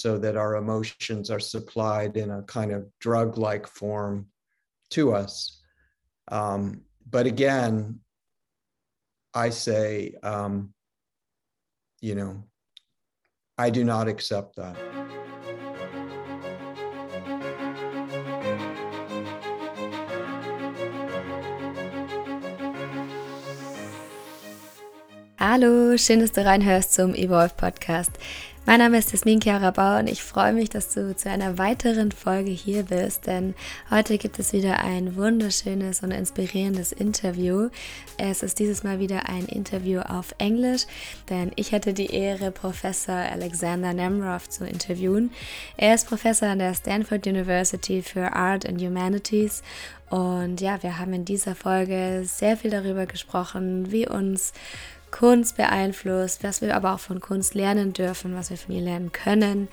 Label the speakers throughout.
Speaker 1: so that our emotions are supplied in a kind of drug like form to us. Um, but again, I say, um, you know, I do not accept that.
Speaker 2: Hallo, schön, dass du reinhörst zum Evolve Podcast. Mein Name ist Jasmin Chiara Bauer und ich freue mich, dass du zu einer weiteren Folge hier bist, denn heute gibt es wieder ein wunderschönes und inspirierendes Interview. Es ist dieses Mal wieder ein Interview auf Englisch, denn ich hatte die Ehre, Professor Alexander Nemrov zu interviewen. Er ist Professor an der Stanford University für Art and Humanities und ja, wir haben in dieser Folge sehr viel darüber gesprochen, wie uns Kunst beeinflusst, was wir aber auch von Kunst lernen dürfen, was wir von ihr lernen können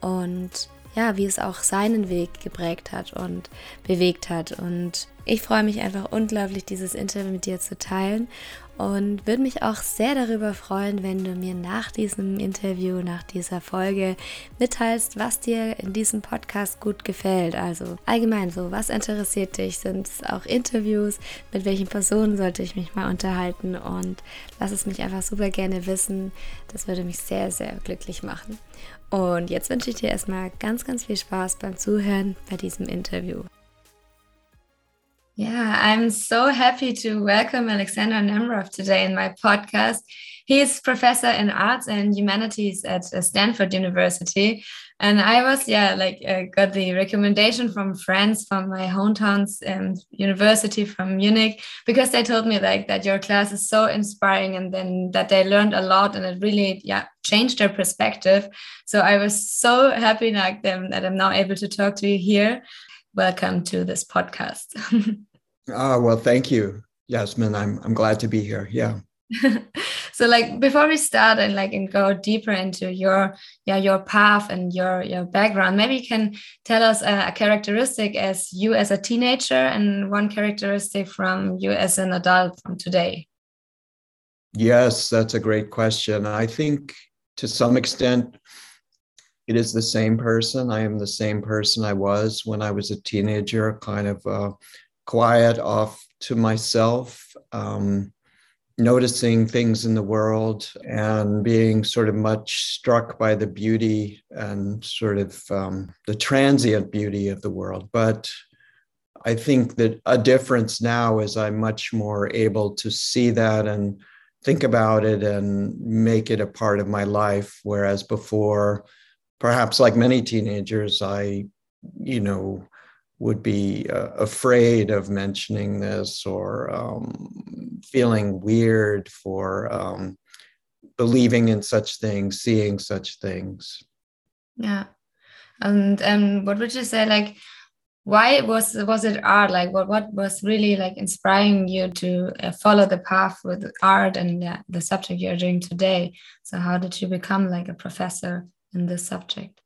Speaker 2: und ja, wie es auch seinen Weg geprägt hat und bewegt hat. Und ich freue mich einfach unglaublich, dieses Interview mit dir zu teilen und würde mich auch sehr darüber freuen, wenn du mir nach diesem Interview, nach dieser Folge mitteilst, was dir in diesem Podcast gut gefällt. Also allgemein so, was interessiert dich? Sind es auch Interviews? Mit welchen Personen sollte ich mich mal unterhalten? Und lass es mich einfach super gerne wissen. Das würde mich sehr, sehr glücklich machen. Und jetzt wünsche ich dir erstmal ganz, ganz viel Spaß beim Zuhören bei diesem Interview. Yeah, I'm so happy to welcome Alexander Nemerov today in my podcast. He is professor in arts and humanities at uh, Stanford University. And I was, yeah, like, uh, got the recommendation from friends from my hometown's um, university from Munich because they told me, like, that your class is so inspiring and then that they learned a lot and it really, yeah, changed their perspective. So I was so happy like, them, that I'm now able to talk to you here welcome to this podcast.
Speaker 1: oh, well, thank you, Yasmin. I'm, I'm glad to be here. Yeah.
Speaker 2: so like before we start and like and go deeper into your yeah your path and your your background maybe you can tell us a, a characteristic as you as a teenager and one characteristic from you as an adult from today
Speaker 1: yes that's a great question i think to some extent it is the same person. I am the same person I was when I was a teenager, kind of uh, quiet, off to myself, um, noticing things in the world and being sort of much struck by the beauty and sort of um, the transient beauty of the world. But I think that a difference now is I'm much more able to see that and think about it and make it a part of my life. Whereas before, perhaps like many teenagers, I, you know, would be uh, afraid of mentioning this or um, feeling weird for um, believing in such things, seeing such things.
Speaker 2: Yeah, and um, what would you say? Like, why was was it art? Like, what what was really like inspiring you to uh, follow the path with art and uh, the subject you're doing today? So, how did you become like a professor? In this subject?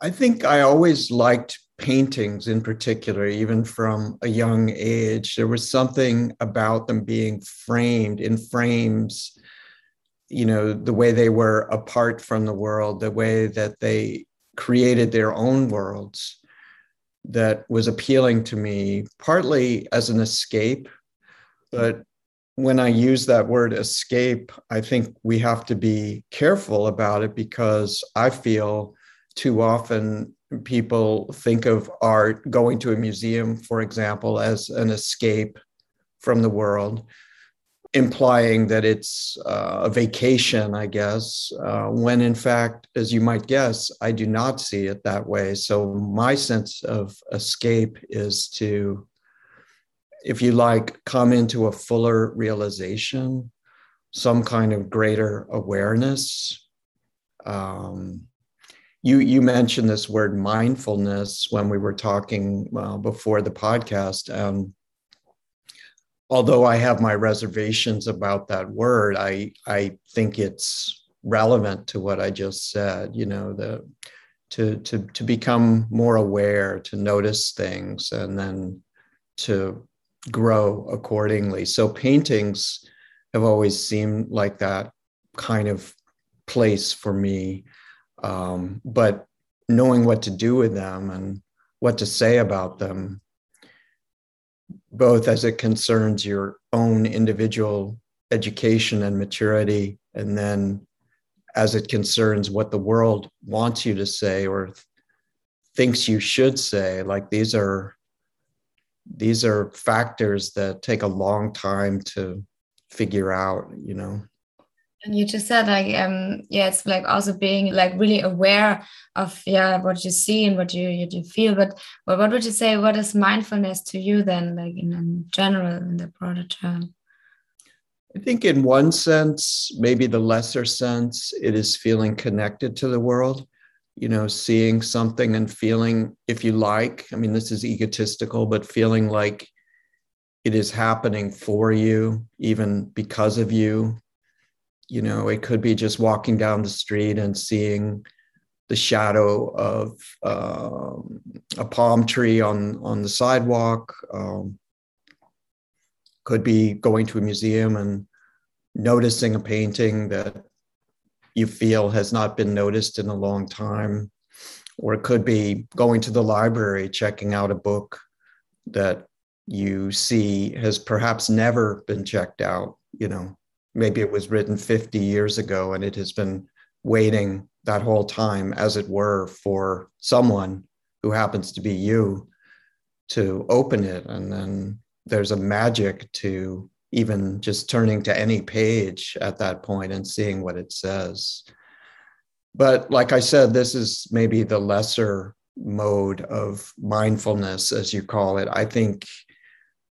Speaker 1: I think I always liked paintings in particular, even from a young age. There was something about them being framed in frames, you know, the way they were apart from the world, the way that they created their own worlds that was appealing to me, partly as an escape, but when I use that word escape, I think we have to be careful about it because I feel too often people think of art going to a museum, for example, as an escape from the world, implying that it's uh, a vacation, I guess, uh, when in fact, as you might guess, I do not see it that way. So my sense of escape is to if you like, come into a fuller realization, some kind of greater awareness. Um, you you mentioned this word mindfulness when we were talking uh, before the podcast. Although I have my reservations about that word, I I think it's relevant to what I just said. You know the to to to become more aware, to notice things, and then to grow accordingly. So paintings have always seemed like that kind of place for me. um, but knowing what to do with them and what to say about them, both as it concerns your own individual education and maturity, and then as it concerns what the world wants you to say or thinks you should say. Like these are these are factors that take a long time to figure out, you know.
Speaker 2: And you just said like um yeah it's like also being like really aware of yeah what you see and what you you feel. But well, what would you say what is mindfulness to you then like in, in general in the broader term?
Speaker 1: I think, in one sense, maybe the lesser sense, it is feeling connected to the world, you know, seeing something and feeling, if you like, I mean, this is egotistical, but feeling like it is happening for you, even because of you. You know, it could be just walking down the street and seeing the shadow of um, a palm tree on on the sidewalk. Um, could be going to a museum and noticing a painting that you feel has not been noticed in a long time or it could be going to the library checking out a book that you see has perhaps never been checked out you know. Maybe it was written 50 years ago and it has been waiting that whole time as it were for someone who happens to be you to open it. And then there's a magic to even just turning to any page at that point and seeing what it says. But like I said, this is maybe the lesser mode of mindfulness, as you call it. I think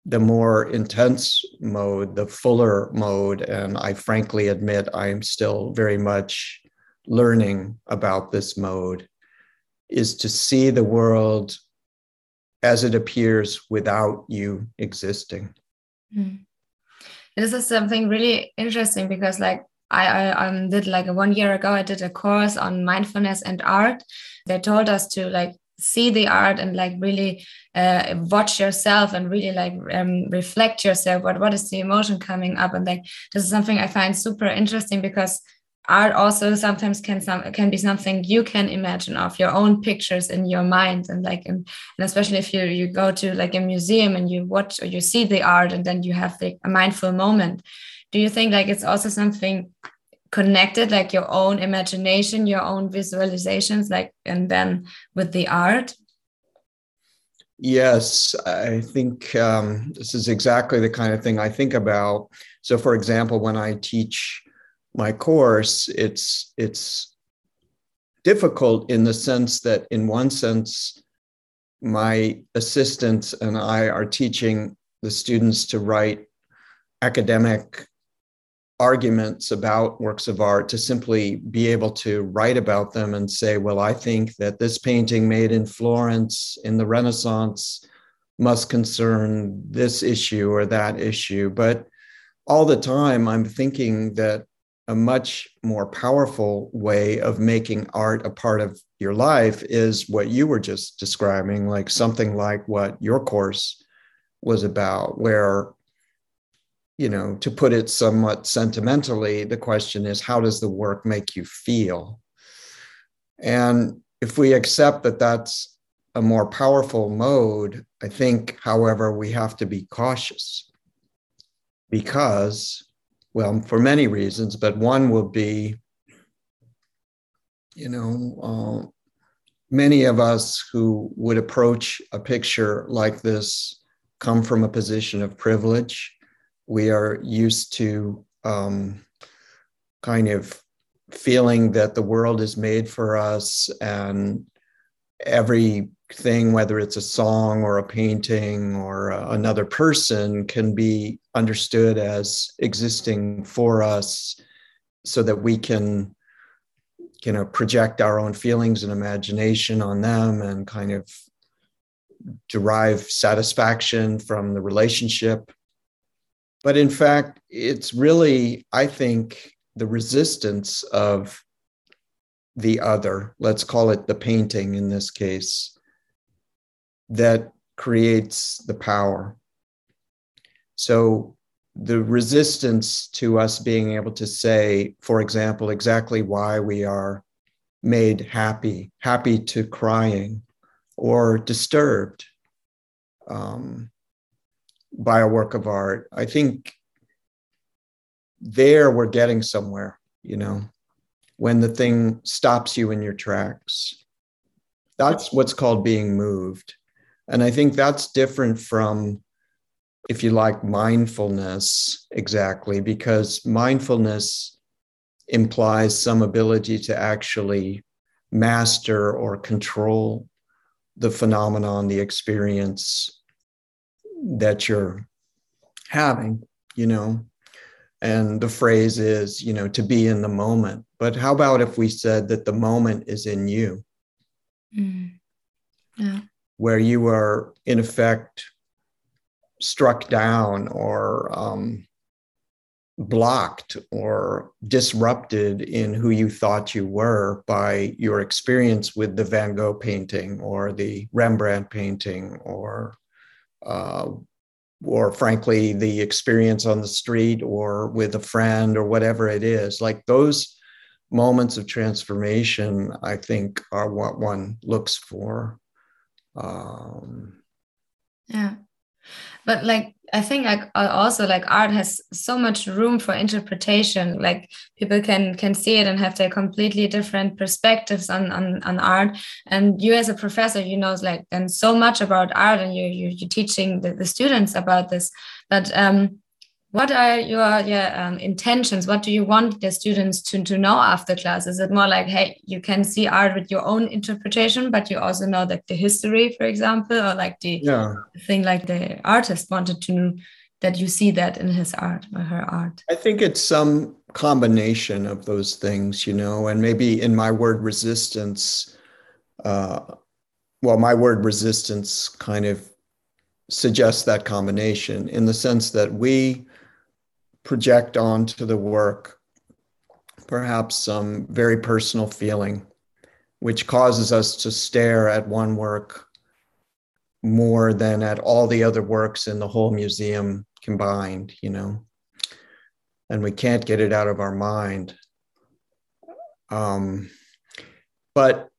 Speaker 1: the more intense mode, the fuller mode, and I frankly admit I'm still very much learning about this mode, is to see the world as it appears without you existing.
Speaker 2: Mm. This is something really interesting because, like, I, I um, did like one year ago, I did a course on mindfulness and art. They told us to like see the art and like really uh, watch yourself and really like um, reflect yourself. What what is the emotion coming up? And like this is something I find super interesting because art also sometimes can some can be something you can imagine of your own pictures in your mind and like and, especially if you you go to like a museum and you watch or you see the art and then you have like a mindful moment. Do you think like it's also something connected like your own imagination your own visualizations like and then with the art?
Speaker 1: Yes i think um, this is exactly the kind of thing i think about. So for example when i teach my course, it's it's difficult in the sense that, in one sense, my assistants and I are teaching the students to write academic arguments about works of art to simply be able to write about them and say, well, I think that this painting made in Florence in the Renaissance must concern this issue or that issue. But all the time, I'm thinking that a much more powerful way of making art a part of your life is what you were just describing, like something like what your course was about, where, you know, to put it somewhat sentimentally, the question is how does the work make you feel? And if we accept that that's a more powerful mode, I think, however, we have to be cautious because well, for many reasons, but one will be, you know, uh, many of us who would approach a picture like this come from a position of privilege. We are used to um, kind of feeling that the world is made for us and every thing, whether it's a song or a painting or uh, another person, can be understood as existing for us so that we can you know project our own feelings and imagination on them and kind of derive satisfaction from the relationship. But in fact it's really i think the resistance of the other let's call it the painting in this case that creates the power. So the resistance to us being able to say, for example, exactly why we are made happy, happy to crying, or disturbed um, by a work of art. I think there we're getting somewhere, you know, when the thing stops you in your tracks. That's what's called being moved. And I think that's different from, if you like, mindfulness exactly, because mindfulness implies some ability to actually master or control the phenomenon, the experience that you're having, you know. And the phrase is, you know, to be in the moment. But how about if we said that the moment is in you? Mm. Yeah where you are in effect struck down or um, blocked or disrupted in who you thought you were by your experience with the Van Gogh painting or the Rembrandt painting or uh, or frankly the experience on the street or with a friend or whatever it is like those moments of transformation i think are what one looks for um,
Speaker 2: yeah. But like i think like also like art has so much room for interpretation. Like people can can see it and have their completely different perspectives on on, on art. And you as a professor you know like and so much about art and you, you you're teaching the, the students about this. But um what are your yeah, um, intentions? What do you want the students to, to know after class? Is it more like hey you can see art with your own interpretation but you also know that the history for example or like the yeah. thing like the artist wanted to know that you see that in his art or her art?
Speaker 1: I think it's some combination of those things you know and maybe in my word resistance uh, well my word resistance kind of suggests that combination in the sense that we project onto the work perhaps some very personal feeling, which causes us to stare at one work more than at all the other works in the whole museum combined, you know, and we can't get it out of our mind. Um, but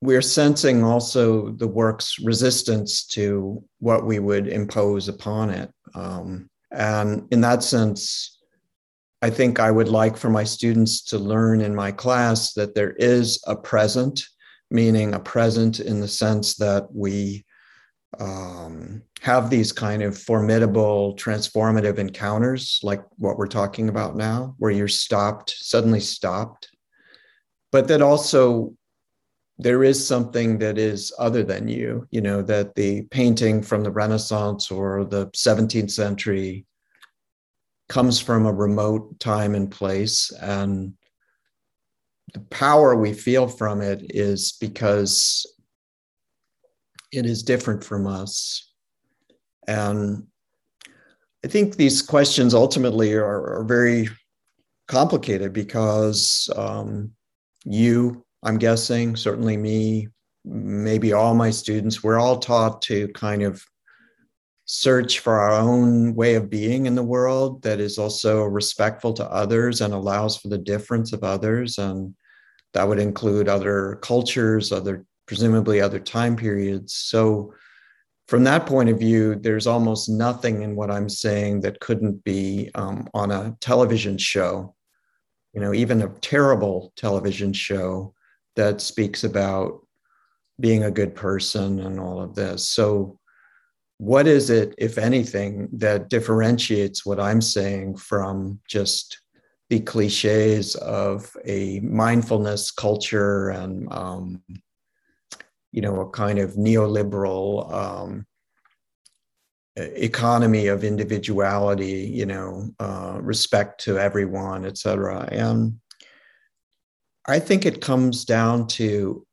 Speaker 1: we're sensing also the work's resistance to what we would impose upon it. Um, and in that sense, I think I would like for my students to learn in my class that there is a present, meaning a present in the sense that we um, have these kind of formidable, transformative encounters, like what we're talking about now, where you're stopped, suddenly stopped, but that also there is something that is other than you, you know, that the painting from the Renaissance or the 17th century comes from a remote time and place. And the power we feel from it is because it is different from us. And I think these questions ultimately are, are very complicated because um, you I'm guessing, certainly me, maybe all my students, we're all taught to kind of search for our own way of being in the world that is also respectful to others and allows for the difference of others. And that would include other cultures, other, presumably other time periods. So, from that point of view, there's almost nothing in what I'm saying that couldn't be um, on a television show, you know, even a terrible television show that speaks about being a good person and all of this. So, what is it, if anything, that differentiates what I'm saying from just the cliches of a mindfulness culture and, um, you know, a kind of neoliberal um, economy of individuality, you know, uh, respect to everyone, et cetera. And I think it comes down to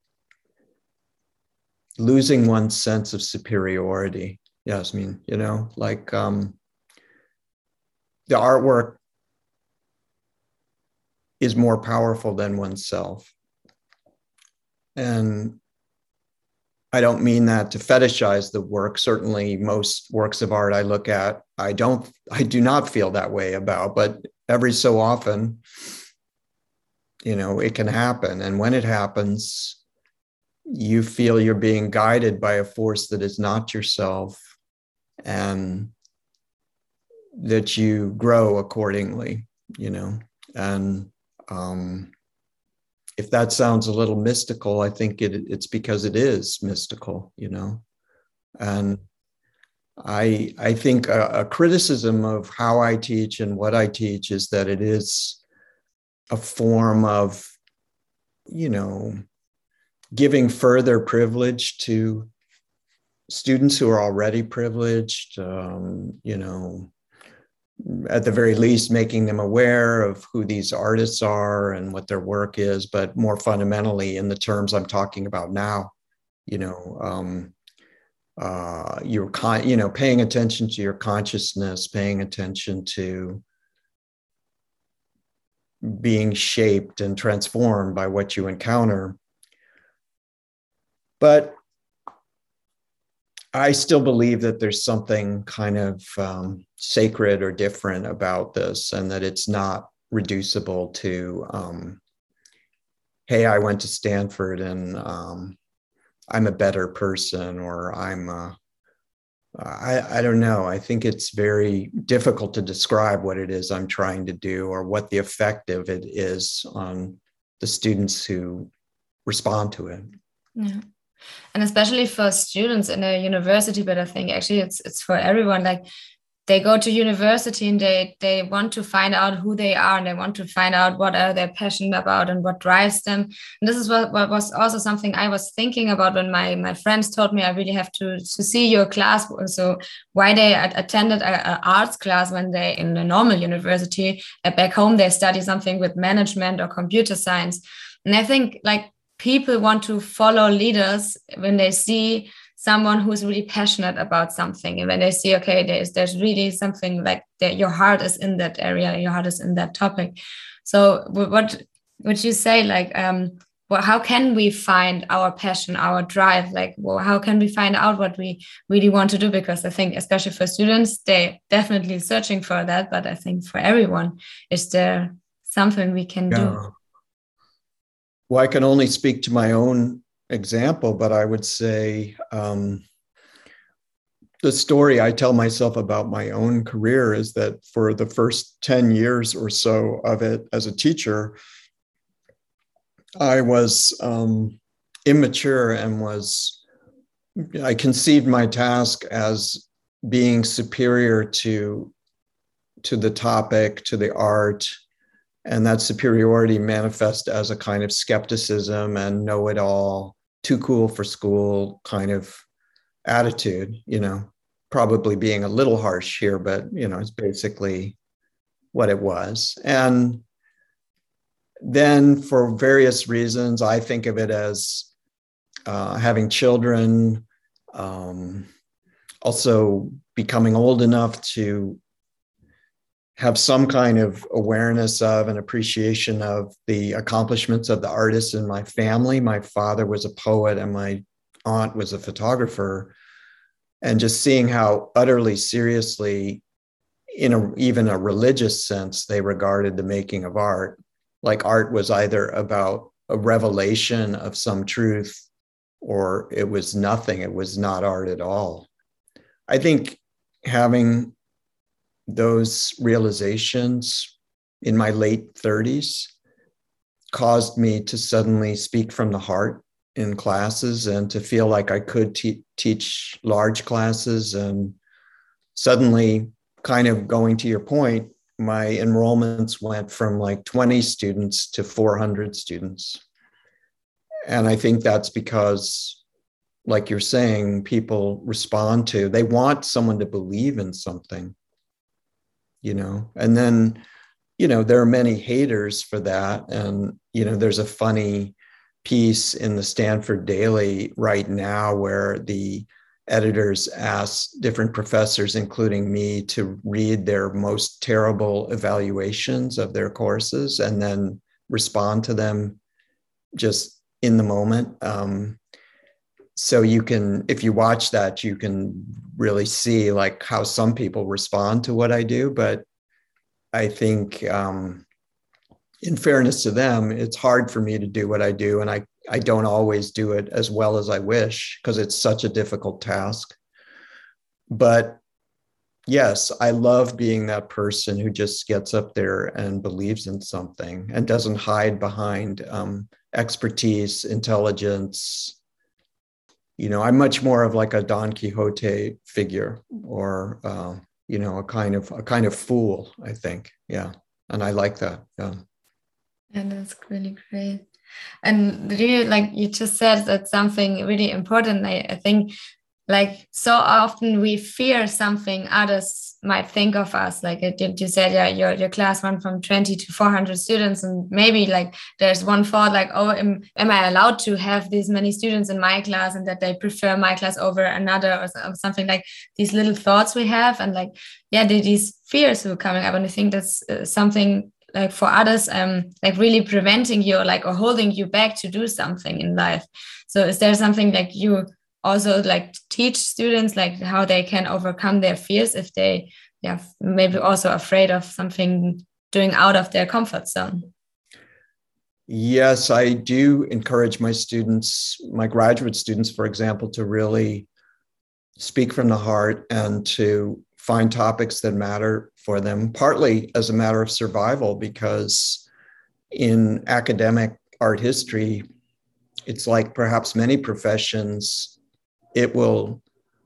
Speaker 1: losing one's sense of superiority. Yes, I mean, you know, like um, the artwork is more powerful than oneself. And I don't mean that to fetishize the work. Certainly, most works of art I look at, I don't, I do not feel that way about, but every so often, you know it can happen. And when it happens you feel you're being guided by a force that is not yourself and that you grow accordingly you know. And um, if that sounds a little mystical i think it, it's because it is mystical you know. And i i think a, a criticism of how i teach and what i teach is that it is a form of you know giving further privilege to students who are already privileged, um, you know, at the very least, making them aware of who these artists are and what their work is, but more fundamentally, in the terms I'm talking about now, you know, um, uh, you're con- you know paying attention to your consciousness, paying attention to being shaped and transformed by what you encounter, but I still believe that there's something kind of um, sacred or different about this, and that it's not reducible to, um, hey, I went to Stanford and um, I'm a better person, or I'm a, I, I don't know. I think it's very difficult to describe what it is I'm trying to do or what the effect of it is on the students who respond to it.
Speaker 2: Yeah and especially for students in a university but i think actually it's it's for everyone like they go to university and they they want to find out who they are and they want to find out what are they passionate about and what drives them. And this is what, what was also something i was thinking about when my my friends told me i really have to to see your class. So why they attended a, a arts class when they in a normal university uh, back home they study something with management or computer science. And i think like people want to follow leaders when they see someone who's really passionate about something. And when they see okay there's there's really something like that your heart is in that area your heart is in that topic. So what would you say like um well, how can we find our passion our drive? Like well, how can we find out what we really want to do? Because i think especially for students they definitely searching for that. But i think for everyone is there something we can yeah. do
Speaker 1: well, I can only speak to my own example, but I would say um, the story I tell myself about my own career is that for the first 10 years or so of it as a teacher, I was um, immature and was, I conceived my task as being superior to, to the topic, to the art, and that superiority manifest as a kind of skepticism and know it all too cool for school kind of attitude you know probably being a little harsh here but you know it's basically what it was. And then for various reasons i think of it as uh, having children um, also becoming old enough to have some kind of awareness of and appreciation of the accomplishments of the artists in my family. My father was a poet and my aunt was a photographer. And just seeing how utterly seriously, in a, even a religious sense, they regarded the making of art. Like art was either about a revelation of some truth or it was nothing, it was not art at all. I think having those realizations in my late 30s caused me to suddenly speak from the heart in classes and to feel like I could te- teach large classes. And suddenly, kind of going to your point, my enrollments went from like 20 students to 400 students. And I think that's because, like you're saying, people respond to, they want someone to believe in something you know? And then you know there are many haters for that. And you know there's a funny piece in the stanford daily right now where the editors ask different professors including me to read their most terrible evaluations of their courses and then respond to them just in the moment. Um, so you can if you watch that you can really see like how some people respond to what i do but i think um, in fairness to them, it's hard for me to do what I do. And I, I don't always do it as well as I wish because it's such a difficult task. But yes, I love being that person who just gets up there and believes in something and doesn't hide behind um, expertise, intelligence. You know, I'm much more of like a Don Quixote figure, or uh, you know, a kind of a kind of fool. I think, yeah, and I like that. Yeah.
Speaker 2: And that's really great. And really, like you just said, that's something really important. I, I think like so often we fear something others might think of us. Like you, said yeah your, your class went from 20 to 400 students and maybe like there's one thought like oh am, am i allowed to have these many students in my class and that they prefer my class over another or something like these little thoughts we have? And like yeah these fears were coming up. And i think that's uh, something like for others um like really preventing you like or holding you back to do something in life. So is there something like you also like teach students like how they can overcome their fears if they yeah maybe also afraid of something doing out of their comfort zone.
Speaker 1: Yes i do encourage my students my graduate students for example to really speak from the heart and to find topics that matter for them partly as a matter of survival because in academic art history it's like perhaps many professions it will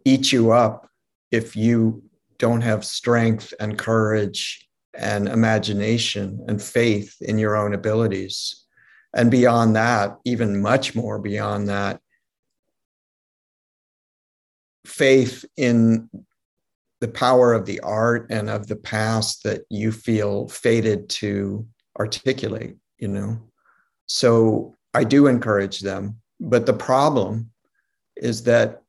Speaker 1: eat you up if you don't have strength and courage and imagination and faith in your own abilities. And beyond that, even much more beyond that, faith in the power of the art and of the past that you feel fated to articulate, you know. So I do encourage them. But the problem is that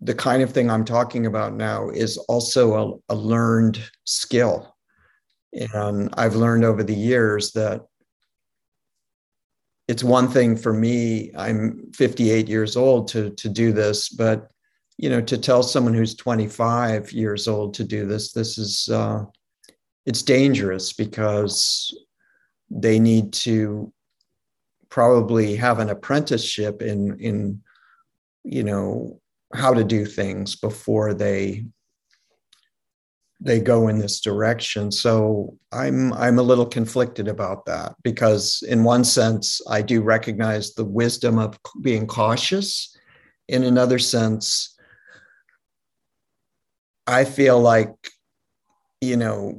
Speaker 1: the kind of thing I'm talking about now is also a, a learned skill. And I've learned over the years that it's one thing for me, I'm 58 years old to, to do this, but you know, to tell someone who's 25 years old to do this, this is uh, it's dangerous because they need to probably have an apprenticeship in in you know how to do things before they they go in this direction. So i'm i'm a little conflicted about that because in one sense i do recognize the wisdom of being cautious. In another sense i feel like you know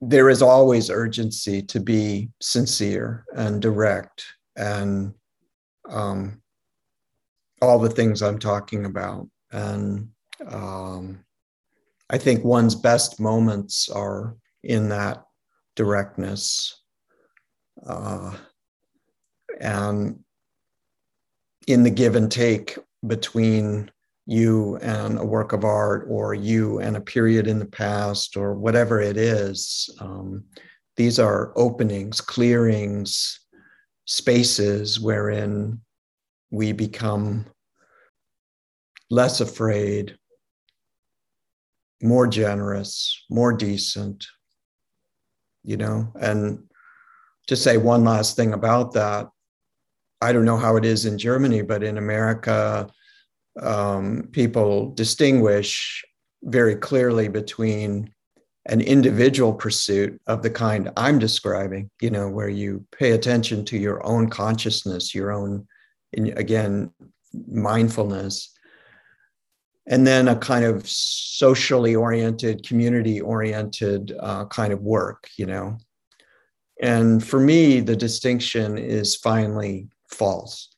Speaker 1: there is always urgency to be sincere and direct and um, all the things I'm talking about. And um, I think one's best moments are in that directness. Uh, and in the give and take between you and a work of art or you and a period in the past or whatever it is. Um, these are openings, clearings, spaces wherein we become less afraid, more generous, more decent, you know? And to say one last thing about that, I don't know how it is in Germany, but in America, um, people distinguish very clearly between an individual pursuit of the kind I'm describing, you know, where you pay attention to your own consciousness, your own, again, mindfulness, and then a kind of socially oriented, community oriented uh, kind of work, you know. And for me, the distinction is finally false.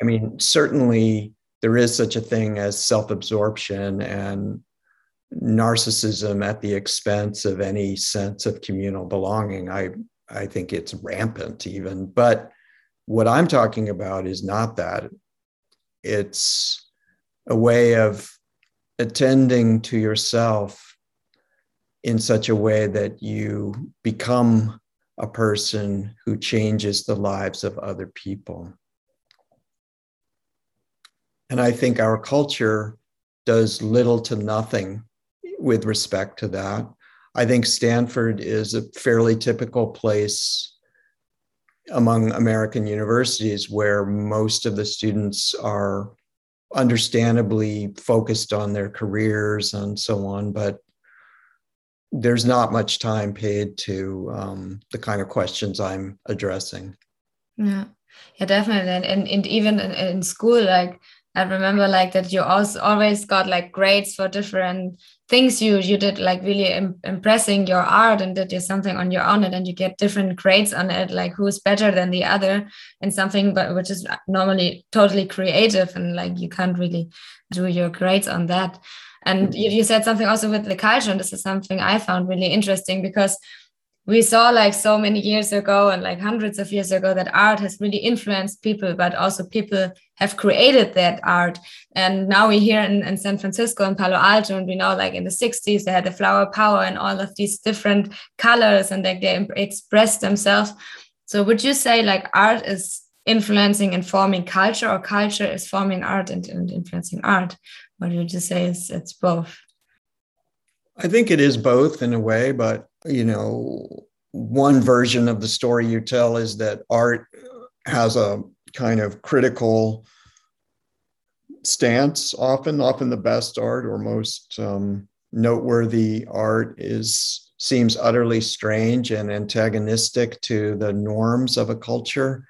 Speaker 1: I mean, certainly there is such a thing as self absorption and narcissism at the expense of any sense of communal belonging. I, I think it's rampant, even. But what I'm talking about is not that. It's a way of attending to yourself in such a way that you become a person who changes the lives of other people. And I think our culture does little to nothing with respect to that. I think Stanford is a fairly typical place among American universities where most of the students are understandably focused on their careers and so on, but there's not much time paid to um, the kind of questions I'm addressing.
Speaker 2: Yeah, yeah, definitely. And, and, even in, in school, like I remember like that you also always got like grades for different things you you did like really Im impressing your art and did you something on your own and then you get different grades on it like who's better than the other and something but which is uh, normally totally creative and like you can't really do your grades on that. And you, mm-hmm. you said something also with the culture and this is something I found really interesting because we saw like so many years ago and like hundreds of years ago that art has really influenced people but also people have created that art. And now we're here in, in san francisco and palo alto and we know like in the 60s they had the flower power and all of these different colors and like they express themselves. So would you say like art is influencing and forming culture or culture is forming art and, and influencing art? What would you say is it's both?
Speaker 1: I think it is both in a way, but you know, one version of the story you tell is that art has a kind of critical stance often often the best art or most um, noteworthy art is seems utterly strange and antagonistic to the norms of a culture.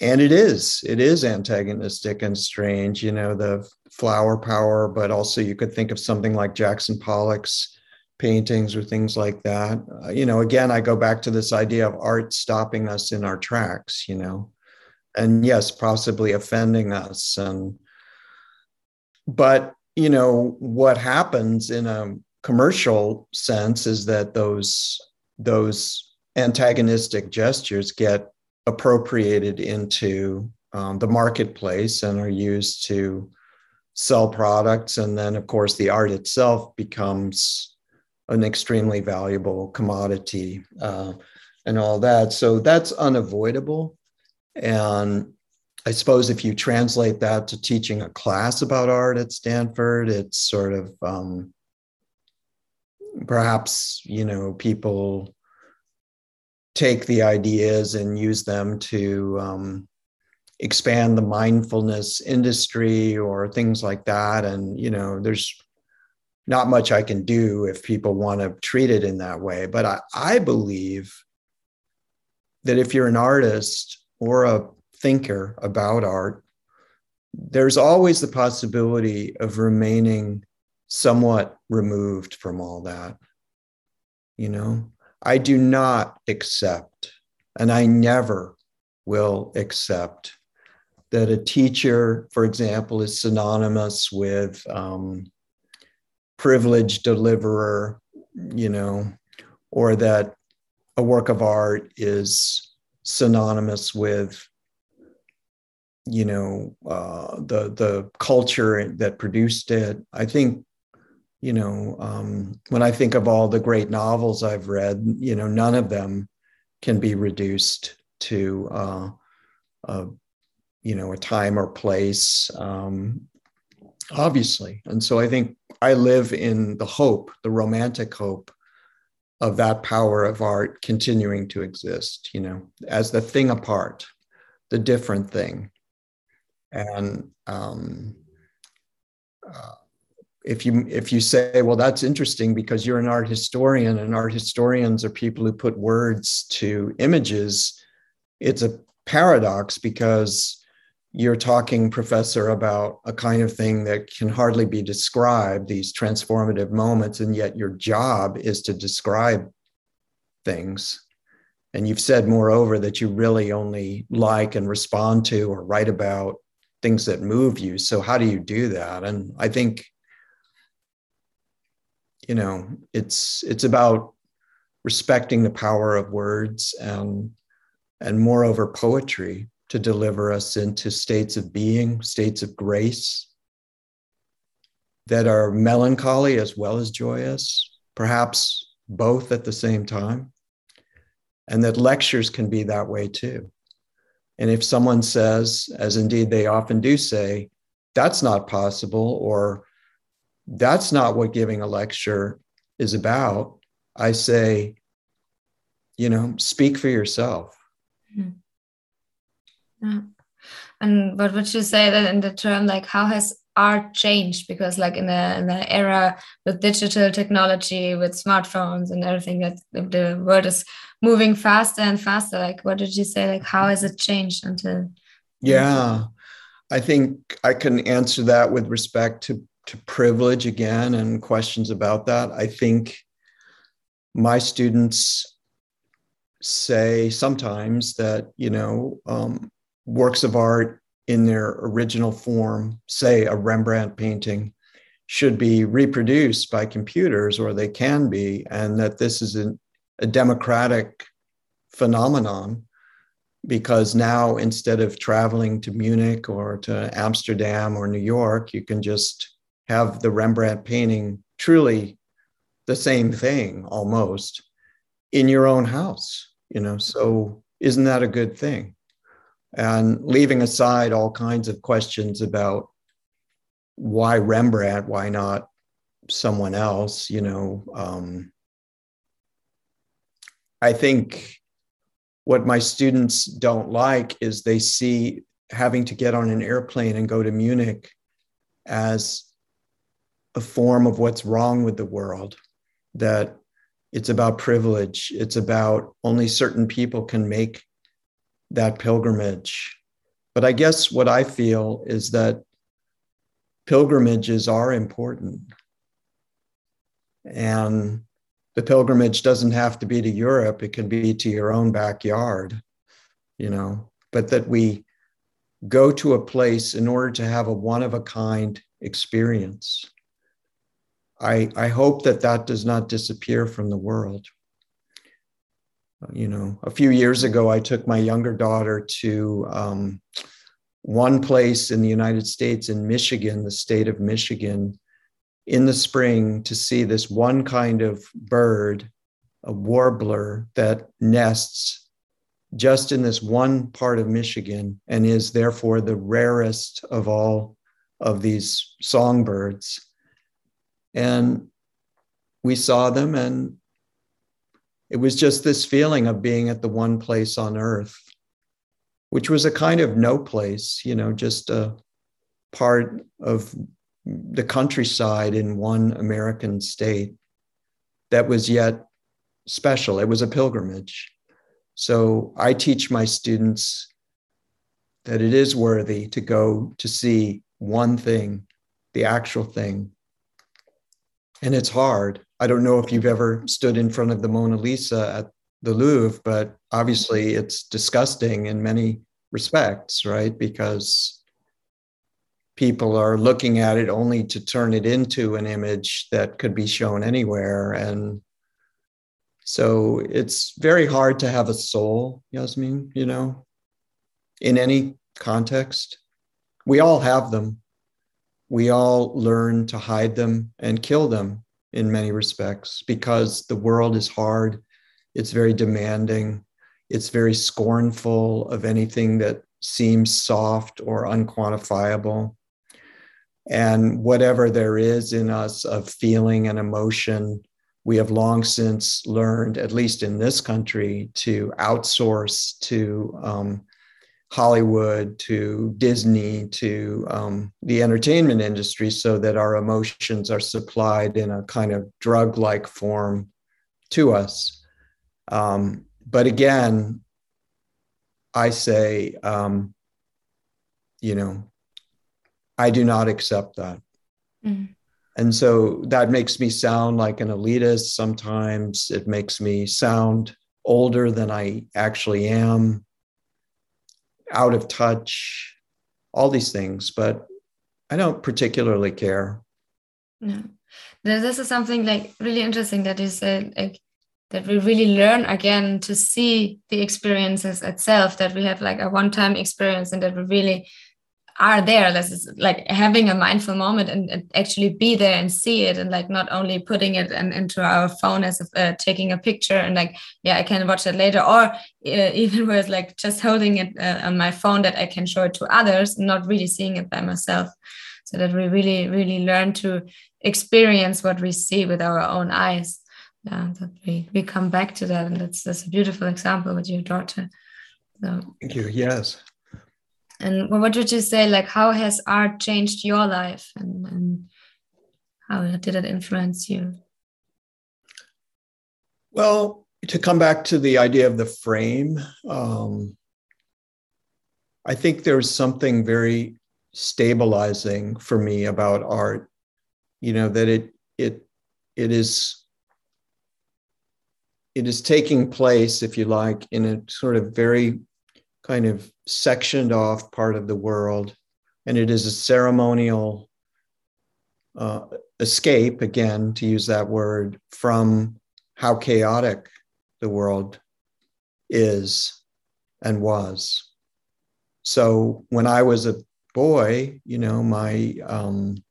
Speaker 1: And it is it is antagonistic and strange you know the flower power but also you could think of something like jackson pollock's paintings or things like that uh, you know again i go back to this idea of art stopping us in our tracks you know and yes possibly offending us and but you know what happens in a commercial sense is that those those antagonistic gestures get appropriated into um, the marketplace and are used to sell products. And then, of course, the art itself becomes an extremely valuable commodity uh, and all that. So that's unavoidable. And I suppose if you translate that to teaching a class about art at Stanford, it's sort of um, perhaps, you know, people take the ideas and use them to um, expand the mindfulness industry or things like that. And, you know, there's not much I can do if people want to treat it in that way. But I, I believe that if you're an artist or a thinker about art, there's always the possibility of remaining somewhat removed from all that. You know, I do not accept, and I never will accept, that a teacher, for example, is synonymous with um, privileged deliverer, you know, or that a work of art is synonymous with you know uh, the the culture that produced it. I think you know, um, when I think of all the great novels I've read, you know, none of them can be reduced to, uh, a, you know, a time or place, um, obviously. And so I think I live in the hope, the romantic hope of that power of art continuing to exist, you know, as the thing apart, the different thing. And um, uh, if you if you say well that's interesting because you're an art historian and art historians are people who put words to images it's a paradox because you're talking professor about a kind of thing that can hardly be described these transformative moments and yet your job is to describe things. And you've said moreover that you really only like and respond to or write about things that move you. So how do you do that? And i think you know it's it's about respecting the power of words and and moreover poetry to deliver us into states of being states of grace that are melancholy as well as joyous perhaps both at the same time and that lectures can be that way too and if someone says as indeed they often do say that's not possible or that's not what giving a lecture is about, I say, you know, speak for yourself.
Speaker 2: Mm-hmm. Yeah. And what would you say that in the term like how has art changed? Because like in the in the era with digital technology, with smartphones and everything that the world is moving faster and faster. Like what did you say? Like how has it changed until
Speaker 1: Yeah. I think I can answer that with respect to to privilege again and questions about that. I think my students say sometimes that you know um, works of art in their original form, say a Rembrandt painting, should be reproduced by computers, or they can be, and that this is a, a democratic phenomenon because now instead of traveling to Munich or to Amsterdam or New York, you can just have the Rembrandt painting truly the same thing almost in your own house, you know. So isn't that a good thing? And leaving aside all kinds of questions about why Rembrandt, why not someone else, you know. Um, I think what my students don't like is they see having to get on an airplane and go to Munich as a form of what's wrong with the world, that it's about privilege, it's about only certain people can make that pilgrimage. But I guess what I feel is that pilgrimages are important. And the pilgrimage doesn't have to be to Europe, it can be to your own backyard, you know, but that we go to a place in order to have a one of a kind experience. I, I hope that that does not disappear from the world you know, a few years ago, I took my younger daughter to um, one place in the United States, in Michigan, the state of Michigan, in the spring to see this one kind of bird, a warbler that nests just in this one part of Michigan and is therefore the rarest of all of these songbirds. And we saw them and it was just this feeling of being at the one place on earth, which was a kind of no place, you know, just a part of the countryside in one American state that was yet special. It was a pilgrimage. So I teach my students that it is worthy to go to see one thing, the actual thing. And it's hard. I don't know if you've ever stood in front of the Mona Lisa at the Louvre, but obviously it's disgusting in many respects, right? Because people are looking at it only to turn it into an image that could be shown anywhere. And so it's very hard to have a soul, Yasmin, you know, in any context. We all have them. We all learn to hide them and kill them in many respects because the world is hard, it's very demanding, it's very scornful of anything that seems soft or unquantifiable. And whatever there is in us of feeling and emotion, we have long since learned, at least in this country, to outsource to um, Hollywood to Disney to um, the entertainment industry so that our emotions are supplied in a kind of drug like form to us. Um, but again, I say, um, you know, I do not accept that. Mm. And so that makes me sound like an elitist. Sometimes it makes me sound older than I actually am out of touch, all these things, but I don't particularly care.
Speaker 2: No. This is something like really interesting that you said, like that we really learn again to see the experiences itself, that we have like a one-time experience and that we really are there. This is like having a mindful moment and, and, actually be there and see it and like not only putting it in, into our phone as if, uh, taking a picture and like yeah i can watch it later. Or uh, even with like just holding it uh, on my phone that i can show it to others not really seeing it by myself. So that we really really learn to experience what we see with our own eyes. Yeah that we we come back to that. And that's that's a beautiful example with your daughter
Speaker 1: so thank you. Yes
Speaker 2: and what would you say like how has art changed your life and, and how did it influence you?
Speaker 1: Well to come back to the idea of the frame um, i think there's something very stabilizing for me about art you know that it it it is it is taking place if you like in a sort of very kind of sectioned off part of the world and it is a ceremonial uh, escape again to use that word from how chaotic the world is and was. So when i was a boy, you know, my um,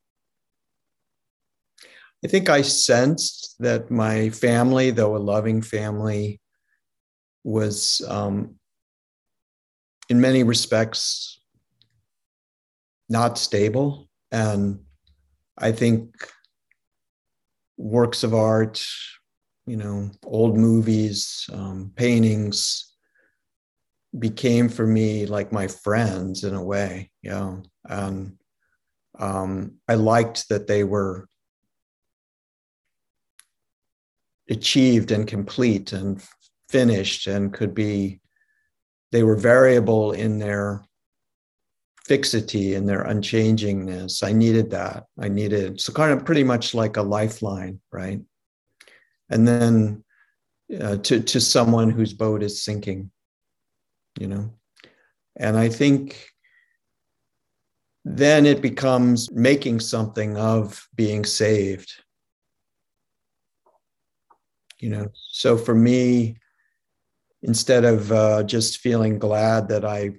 Speaker 1: I think I sensed that my family, though a loving family, was um, in many respects not stable. And I think works of art, you know, old movies, um, paintings, became for me like my friends in a way. Yeah. And um, I liked that they were achieved and complete and finished and could be, they were variable in their fixity and their unchangingness. I needed that. I needed, so kind of pretty much like a lifeline, right? And then uh, to, to someone whose boat is sinking you know and i think then it becomes making something of being saved you know so for me instead of uh, just feeling glad that i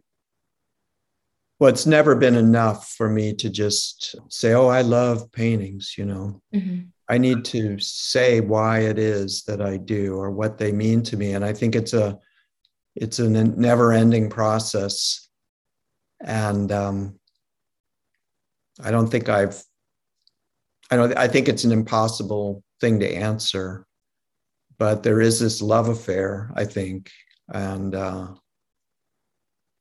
Speaker 1: well it's never been enough for me to just say oh i love paintings you know mm-hmm. i need to say why it is that i do or what they mean to me and i think it's a it's a never ending process. And um, I don't think I've, I don't, I think it's an impossible thing to answer, but there is this love affair, I think. And uh,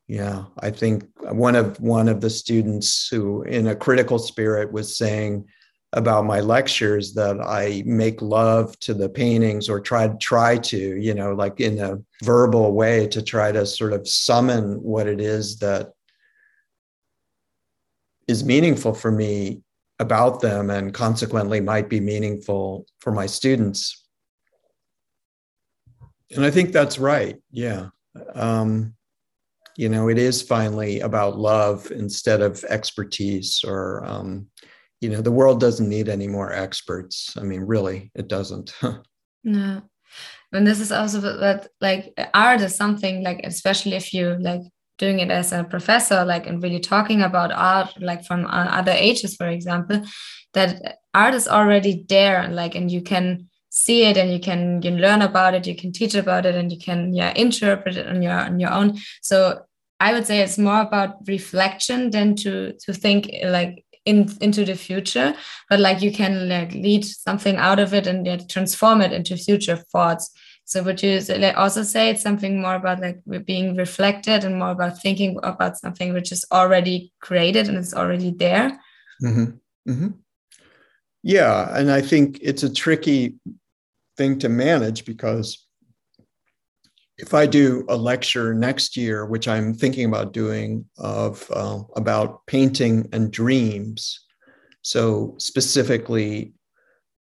Speaker 1: yeah, I think one of one of the students who, in a critical spirit, was saying, about my lectures that I make love to the paintings or try try to, you know, like in a verbal way to try to sort of summon what it is that is meaningful for me about them and consequently might be meaningful for my students. And I think that's right. Yeah. Um, you know, it is finally about love instead of expertise or um, you know the world doesn't need any more experts i mean really it doesn't
Speaker 2: no and this is also that like art is something like especially if you like doing it as a professor like and really talking about art like from other ages for example that art is already there like and you can see it and you can you learn about it you can teach about it and you can yeah interpret it on your on your own so i would say it's more about reflection than to to think like in into the future but like you can like lead something out of it and yet transform it into future thoughts so would you also say it's something more about like being reflected and more about thinking about something which is already created and it's already there
Speaker 1: mm-hmm. Mm-hmm. yeah and i think it's a tricky thing to manage because if I do a lecture next year, which I'm thinking about doing, of uh, about painting and dreams, so specifically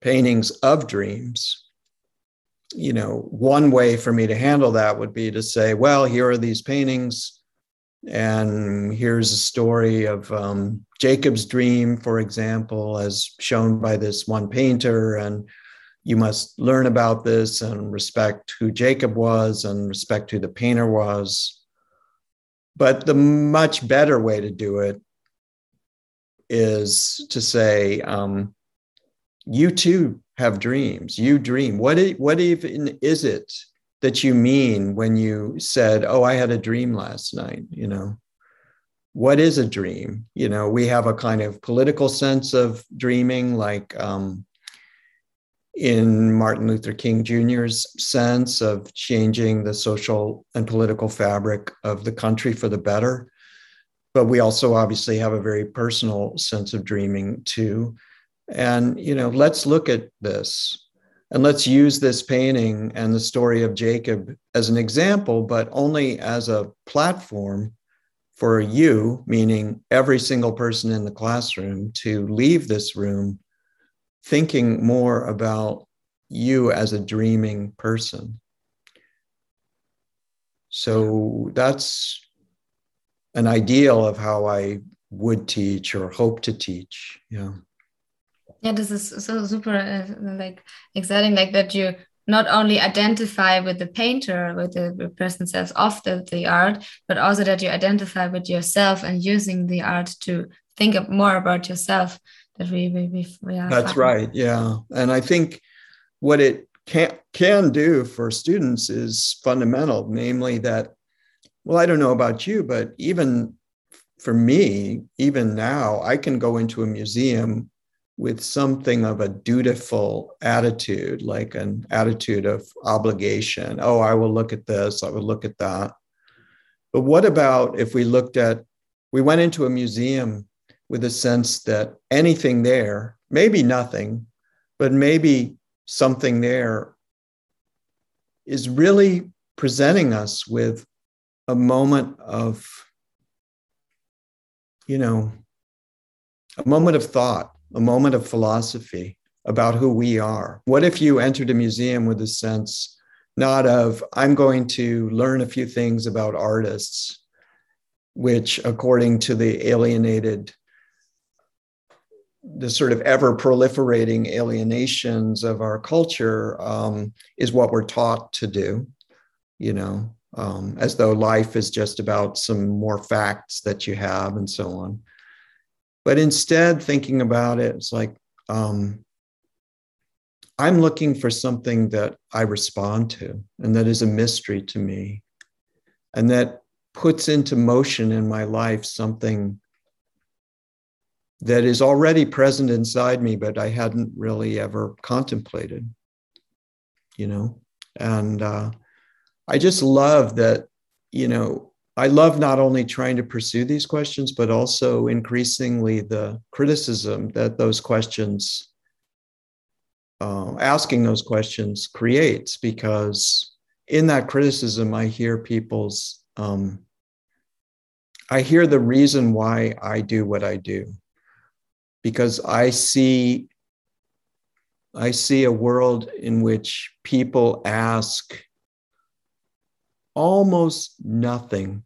Speaker 1: paintings of dreams, you know, one way for me to handle that would be to say, well, here are these paintings, and here's a story of um, Jacob's dream, for example, as shown by this one painter, and you must learn about this and respect who Jacob was and respect who the painter was. But the much better way to do it is to say, um, you too have dreams. You dream. What, what even is it that you mean when you said, Oh, I had a dream last night? You know, what is a dream? You know, we have a kind of political sense of dreaming, like um, in Martin Luther King Jr.'s sense of changing the social and political fabric of the country for the better. But we also obviously have a very personal sense of dreaming too. And, you know, let's look at this and let's use this painting and the story of Jacob as an example, but only as a platform for you, meaning every single person in the classroom, to leave this room thinking more about you as a dreaming person. So that's an ideal of how I would teach or hope to teach. Yeah.
Speaker 2: Yeah, this is so super uh, like exciting, like that you not only identify with the painter, with the person self of the, the art, but also that you identify with yourself and using the art to think more about yourself. That we, we, we,
Speaker 1: are That's right. Yeah. And I think what it can, can do for students is fundamental, namely that, well, I don't know about you, but even for me, even now, I can go into a museum with something of a dutiful attitude, like an attitude of obligation. Oh, I will look at this, I will look at that. But what about if we looked at, we went into a museum with a sense that anything there, maybe nothing, but maybe something there is really presenting us with a moment of, you know, a moment of thought a moment of philosophy about who we are. What if you entered a museum with a sense not of, I'm going to learn a few things about artists, which, according to the alienated, the sort of ever proliferating alienations of our culture, um, is what we're taught to do, you know, um, as though life is just about some more facts that you have and so on. But instead, thinking about it, it's like, um, I'm looking for something that I respond to and that is a mystery to me and that puts into motion in my life something that is already present inside me, but I hadn't really ever contemplated, you know? And uh, I just love that, you know, I love not only trying to pursue these questions, but also increasingly the criticism that those questions, uh, asking those questions creates, because in that criticism, I hear people's, um, I hear the reason why I do what I do, because I see, I see a world in which people ask almost nothing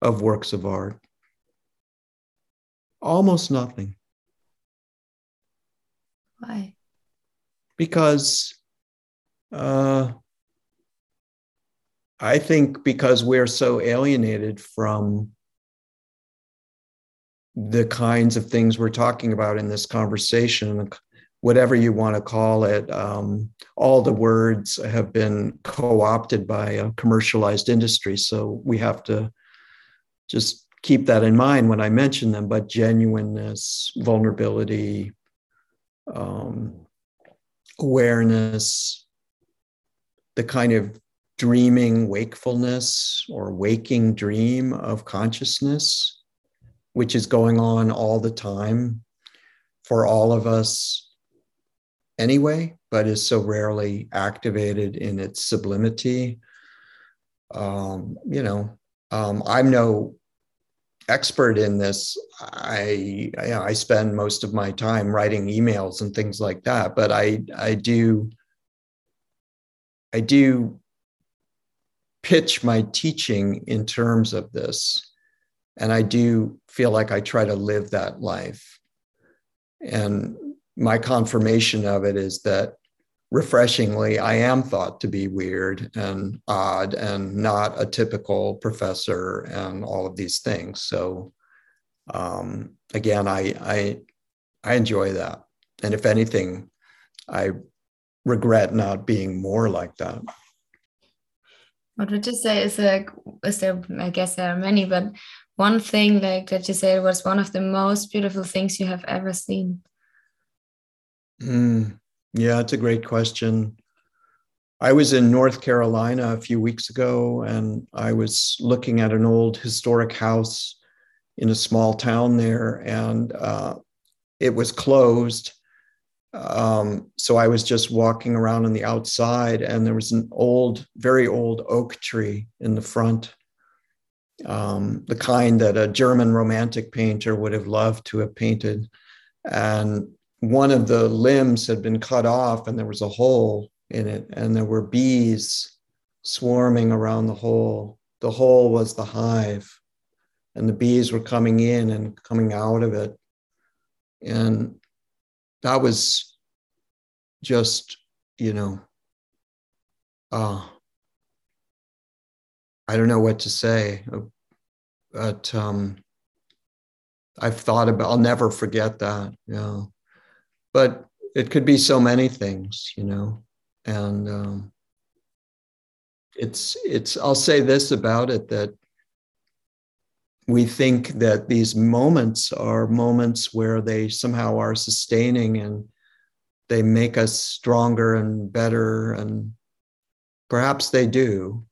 Speaker 1: of works of art. Almost nothing.
Speaker 2: Why?
Speaker 1: Because uh, I think because we're so alienated from the kinds of things we're talking about in this conversation, whatever you want to call it, um, all the words have been co opted by a commercialized industry. So we have to just keep that in mind when I mention them, but genuineness, vulnerability, um, awareness, the kind of dreaming wakefulness or waking dream of consciousness, which is going on all the time for all of us anyway, but is so rarely activated in its sublimity. Um, you know, um, I'm no expert in this. I I spend most of my time writing emails and things like that, but I I do I do pitch my teaching in terms of this, and I do feel like I try to live that life. And my confirmation of it is that refreshingly, I am thought to be weird and odd and not a typical professor and all of these things. So um, again, I, I I enjoy that, and if anything, I regret not being more like that.
Speaker 2: What would you say is like is there I guess there are many, but one thing like that you say was one of the most beautiful things you have ever seen?
Speaker 1: Mm, yeah, it's a great question. I was in North Carolina a few weeks ago and I was looking at an old historic house in a small town there and uh, it was closed. Um, so I was just walking around on the outside and there was an old, very old oak tree in the front um, the kind that a German romantic painter would have loved to have painted. And one of the limbs had been cut off, and there was a hole in it, and there were bees swarming around the hole. The hole was the hive, and the bees were coming in and coming out of it. And that was just, you know, uh, I don't know what to say, but um, I've thought about. I'll never forget that. You know, but it could be so many things, you know, and um, it's it's. I'll say this about it that we think that these moments are moments where they somehow are sustaining and they make us stronger and better and perhaps they do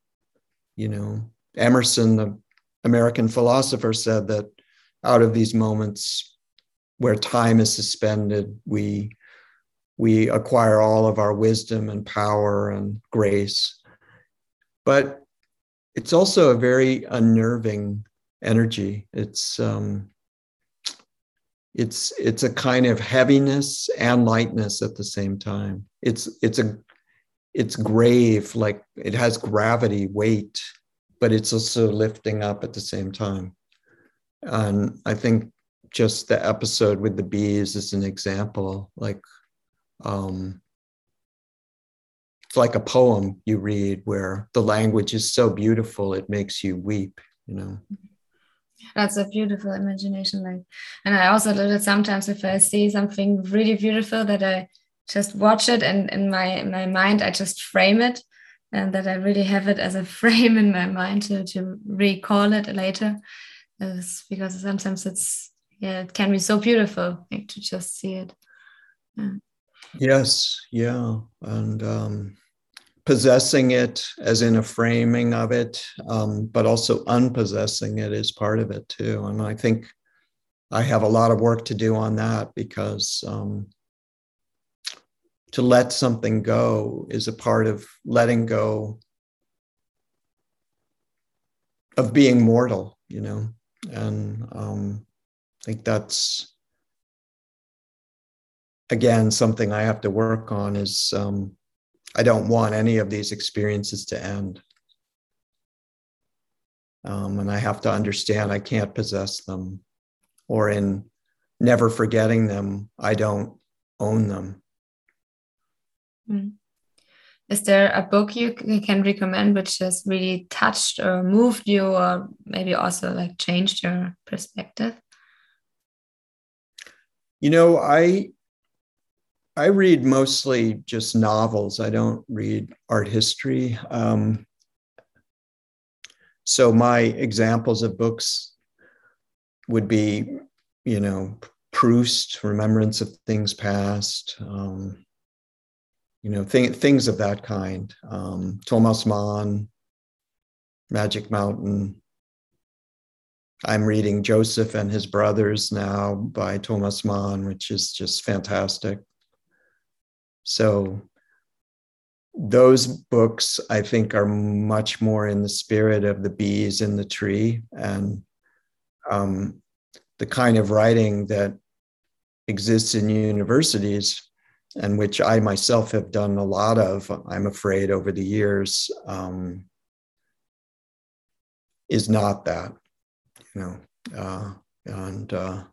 Speaker 1: you know, Emerson, the American philosopher, said that out of these moments where time is suspended, we we acquire all of our wisdom and power and grace. But it's also a very unnerving energy. It's um, it's it's a kind of heaviness and lightness at the same time. It's it's a it's grave, like it has gravity, weight, but it's also lifting up at the same time. And I think just the episode with the bees is an example. Like, um, it's like a poem you read where the language is so beautiful it makes you weep. You know.
Speaker 2: That's a beautiful imagination. Like, and I also do that sometimes if I see something really beautiful that I just watch it and in my in my mind I just frame it and that I really have it as a frame in my mind to, to recall it later is because sometimes it's yeah it can be so beautiful like, to just see it
Speaker 1: yeah. yes yeah and um, possessing it as in a framing of it um, but also unpossessing it is part of it too and i think i have a lot of work to do on that because um, to let something go is a part of letting go of being mortal, you know. And um, I think that's again something I have to work on. Is um, I don't want any of these experiences to end, um, and I have to understand I can't possess them, or in never forgetting them, I don't own them.
Speaker 2: Mm. Is there a book you can recommend which has really touched or moved you, or maybe also like changed your perspective?
Speaker 1: You know, I I read mostly just novels. I don't read art history. Um, so my examples of books would be, you know, Proust, Remembrance of Things Past, um, you know, th- things of that kind. Um, Thomas Mann, Magic Mountain. I'm reading Joseph and His Brothers now by Thomas Mann, which is just fantastic. So, those books I think are much more in the spirit of the bees in the tree and um, the kind of writing that exists in universities and which I myself have done a lot of, I'm afraid, over the years, um, is not that, you know, uh, and uh,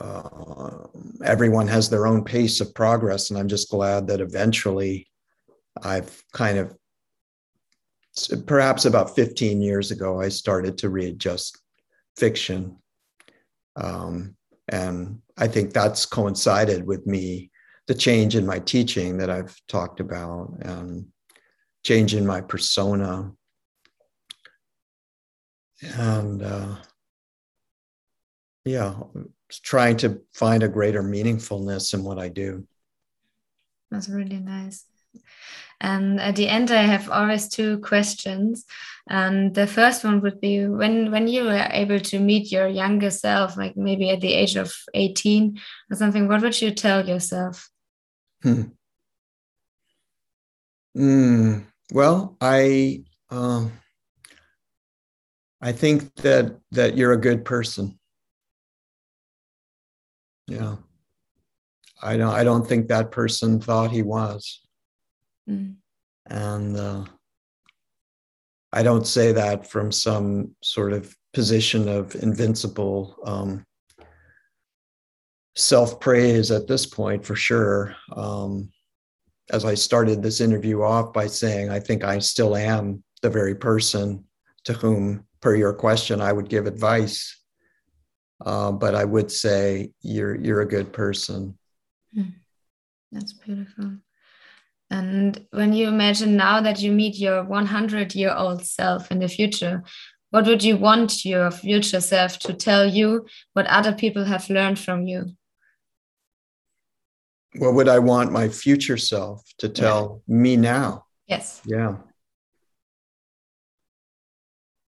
Speaker 1: uh, everyone has their own pace of progress, and I'm just glad that eventually I've kind of, perhaps about 15 years ago, I started to read just fiction. Um, and I think that's coincided with me, the change in my teaching that I've talked about. And changing my persona and uh, yeah trying to find a greater meaningfulness in what i do
Speaker 2: that's really nice and at the end i have always two questions. And the first one would be when when you were able to meet your younger self like maybe at the age of 18 or something what would you tell yourself?
Speaker 1: Hmm. Mm, well i um, i think that that you're a good person. Yeah. I don't i don't think that person thought he was mm. and uh, I don't say that from some sort of position of invincible um, self praise at this point, for sure. Um, as I started this interview off by saying, I think I still am the very person to whom, per your question, I would give advice. Uh, but I would say you're you're a good person.
Speaker 2: Hmm. That's beautiful. And when you imagine now that you meet your 100 year old self in the future, what would you want your future self to tell you what other people have learned from you?
Speaker 1: What would I want my future self to tell yeah. me now?
Speaker 2: Yes.
Speaker 1: Yeah.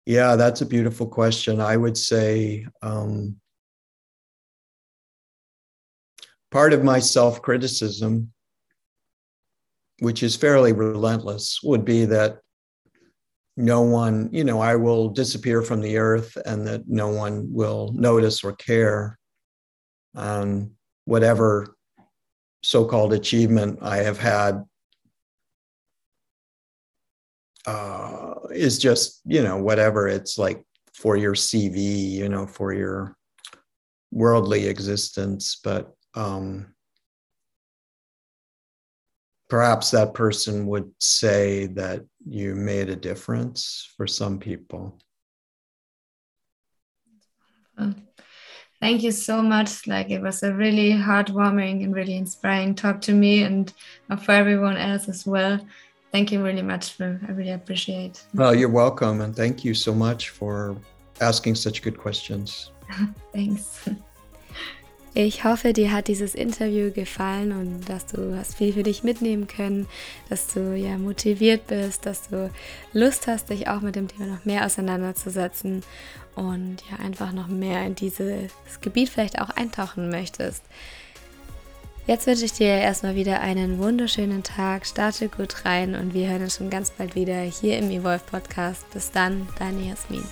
Speaker 1: Yeah, that's a beautiful question. I would say um, part of my self criticism which is fairly relentless, would be that no one, you know, I will disappear from the earth and that no one will notice or care. Um, whatever so called achievement I have had uh, is just, you know, whatever it's like for your CV, you know, for your worldly existence. But um, perhaps that person would say that you made a difference for some people.
Speaker 2: Thank you so much. Like it was a really heartwarming and really inspiring talk to me and uh, for everyone else as well. Thank you really much for I really appreciate.
Speaker 1: Well, you're welcome and thank you so much for asking such good questions.
Speaker 2: Thanks. Ich hoffe, dir hat dieses Interview gefallen und dass du hast viel für dich mitnehmen können, dass du ja motiviert bist, dass du Lust hast, dich auch mit dem Thema noch mehr auseinanderzusetzen und ja einfach noch mehr in dieses Gebiet vielleicht auch eintauchen möchtest. Jetzt wünsche ich dir erstmal wieder einen wunderschönen Tag, starte gut rein und wir hören uns schon ganz bald wieder hier im Evolve Podcast. Bis dann, deine Jasmin.